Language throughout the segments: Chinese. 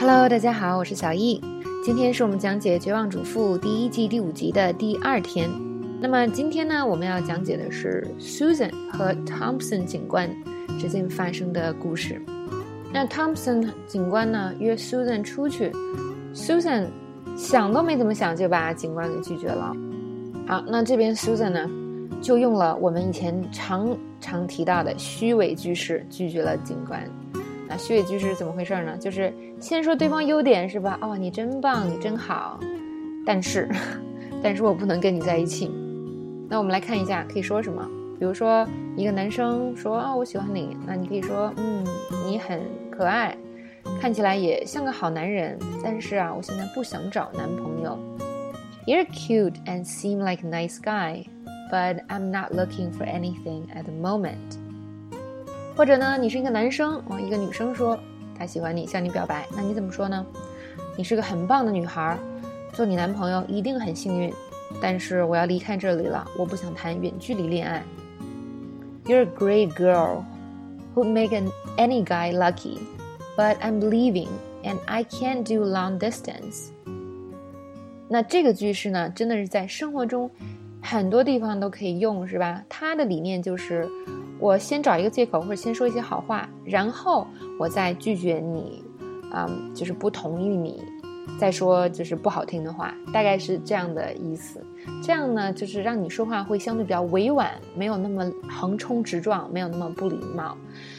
Hello，大家好，我是小易。今天是我们讲解《绝望主妇》第一季第五集的第二天。那么今天呢，我们要讲解的是 Susan 和 Thompson 警官之间发生的故事。那 Thompson 警官呢约 Susan 出去，Susan 想都没怎么想就把警官给拒绝了。好，那这边 Susan 呢就用了我们以前常常提到的虚伪句式拒绝了警官。那虚伪句是怎么回事呢？就是先说对方优点是吧？哦，你真棒，你真好，但是，但是我不能跟你在一起。那我们来看一下可以说什么。比如说一个男生说啊，我喜欢你，那你可以说，嗯，你很可爱，看起来也像个好男人，但是啊，我现在不想找男朋友。You're cute and seem like a nice guy, but I'm not looking for anything at the moment. 或者呢，你是一个男生，哦，一个女生说她喜欢你，向你表白，那你怎么说呢？你是个很棒的女孩，做你男朋友一定很幸运，但是我要离开这里了，我不想谈远距离恋爱。You're a great girl who make an, any guy lucky, but I'm leaving and I can't do long distance. 那这个句式呢，真的是在生活中很多地方都可以用，是吧？它的理念就是，我先找一个借口，或者先说一些好话，然后我再拒绝你，啊，就是不同意你。再说就是不好听的话，大概是这样的意思。这样呢，就是让你说话会相对比较委婉，没有那么横冲直撞，没有那么不礼貌。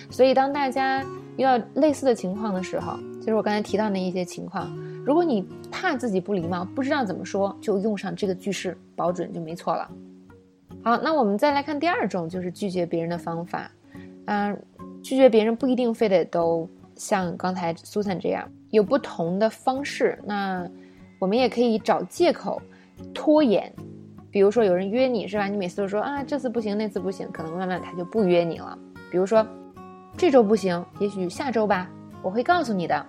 所以，当大家遇到类似的情况的时候，就是我刚才提到那一些情况，如果你怕自己不礼貌，不知道怎么说，就用上这个句式，保准就没错了。好，那我们再来看第二种，就是拒绝别人的方法。嗯，拒绝别人不一定非得都像刚才苏珊这样。有不同的方式，那我们也可以找借口拖延，比如说有人约你是吧？你每次都说啊这次不行那次不行，可能慢慢他就不约你了。比如说这周不行，也许下周吧，我会告诉你的。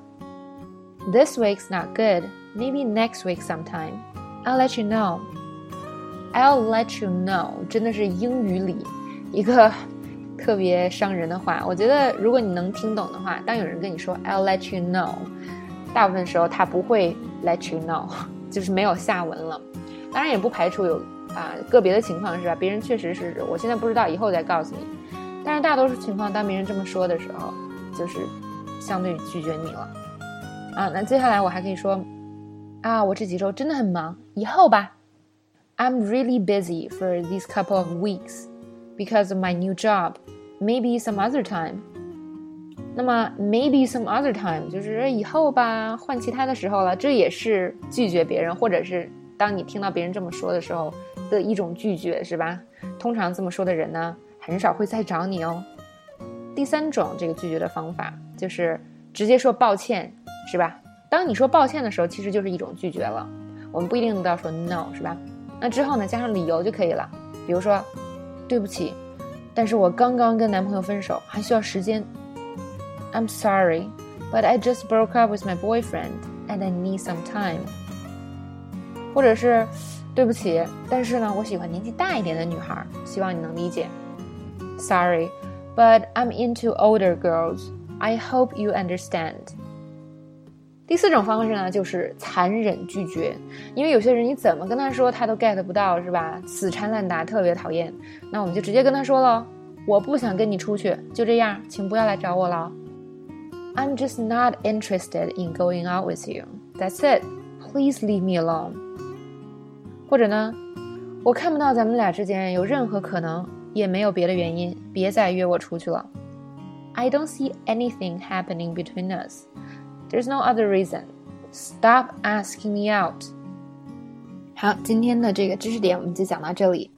This week's not good, maybe next week sometime. I'll let you know. I'll let you know，真的是英语里一个。特别伤人的话，我觉得如果你能听懂的话，当有人跟你说 "I'll let you know"，大部分时候他不会 let you know，就是没有下文了。当然也不排除有啊个别的情况是吧？别人确实是我现在不知道，以后再告诉你。但是大多数情况，当别人这么说的时候，就是相对拒绝你了。啊，那接下来我还可以说啊，我这几周真的很忙，以后吧。I'm really busy for these couple of weeks because of my new job. Maybe some other time。那么 maybe some other time 就是以后吧，换其他的时候了。这也是拒绝别人，或者是当你听到别人这么说的时候的一种拒绝，是吧？通常这么说的人呢，很少会再找你哦。第三种这个拒绝的方法就是直接说抱歉，是吧？当你说抱歉的时候，其实就是一种拒绝了。我们不一定都要说 no，是吧？那之后呢，加上理由就可以了。比如说，对不起。但是我刚刚跟男朋友分手，还需要时间。I'm sorry, but I just broke up with my boyfriend, and I need some time. 或者是，对不起，但是呢，我喜欢年纪大一点的女孩，希望你能理解。Sorry, but I'm into older girls. I hope you understand. 第四种方式呢，就是残忍拒绝，因为有些人你怎么跟他说，他都 get 不到，是吧？死缠烂打，特别讨厌。那我们就直接跟他说了，我不想跟你出去，就这样，请不要来找我了。I'm just not interested in going out with you. That's it. Please leave me alone. 或者呢，我看不到咱们俩之间有任何可能，也没有别的原因，别再约我出去了。I don't see anything happening between us. There's no other reason. Stop asking me out. 好，今天的这个知识点我们就讲到这里。